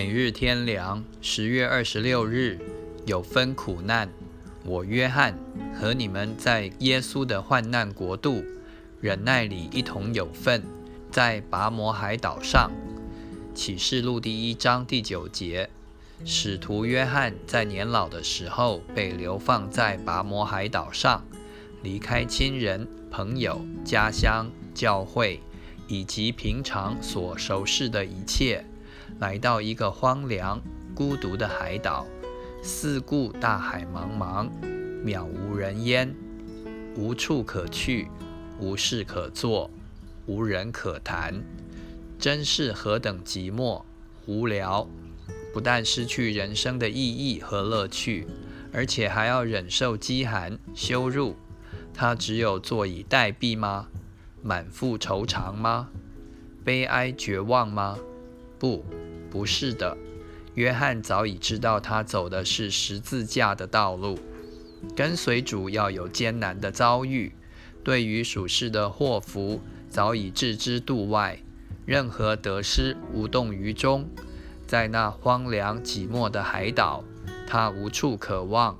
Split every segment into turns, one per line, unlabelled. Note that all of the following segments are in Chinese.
每日天凉，十月二十六日有分苦难。我约翰和你们在耶稣的患难国度忍耐里一同有份，在拔摩海岛上。启示录第一章第九节，使徒约翰在年老的时候被流放在拔摩海岛上，离开亲人、朋友、家乡、教会以及平常所熟识的一切。来到一个荒凉、孤独的海岛，四顾大海茫茫，渺无人烟，无处可去，无事可做，无人可谈，真是何等寂寞、无聊！不但失去人生的意义和乐趣，而且还要忍受饥寒、羞辱。他只有坐以待毙吗？满腹愁肠吗？悲哀绝望吗？不。不是的，约翰早已知道他走的是十字架的道路，跟随主要有艰难的遭遇。对于属世的祸福，早已置之度外，任何得失无动于衷。在那荒凉寂寞的海岛，他无处可望，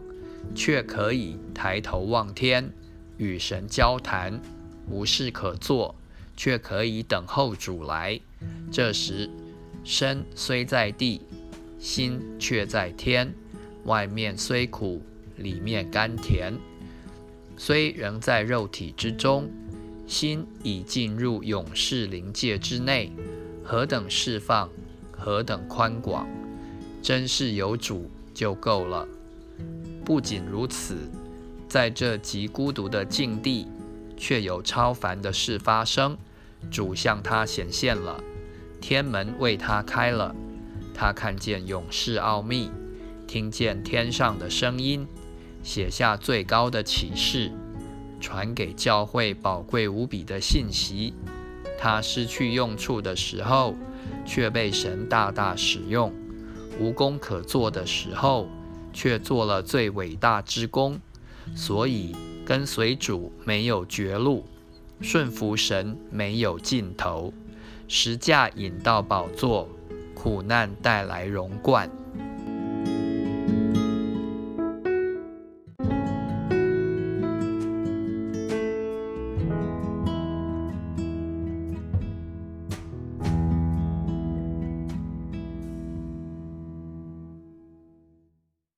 却可以抬头望天，与神交谈；无事可做，却可以等候主来。这时。身虽在地，心却在天。外面虽苦，里面甘甜。虽仍在肉体之中，心已进入永世灵界之内。何等释放，何等宽广！真是有主就够了。不仅如此，在这极孤独的境地，却有超凡的事发生。主向他显现了。天门为他开了，他看见永世奥秘，听见天上的声音，写下最高的启示，传给教会宝贵无比的信息。他失去用处的时候，却被神大大使用；无功可做的时候，却做了最伟大之功。所以跟随主没有绝路，顺服神没有尽头。实价引到宝座，苦难带来荣冠。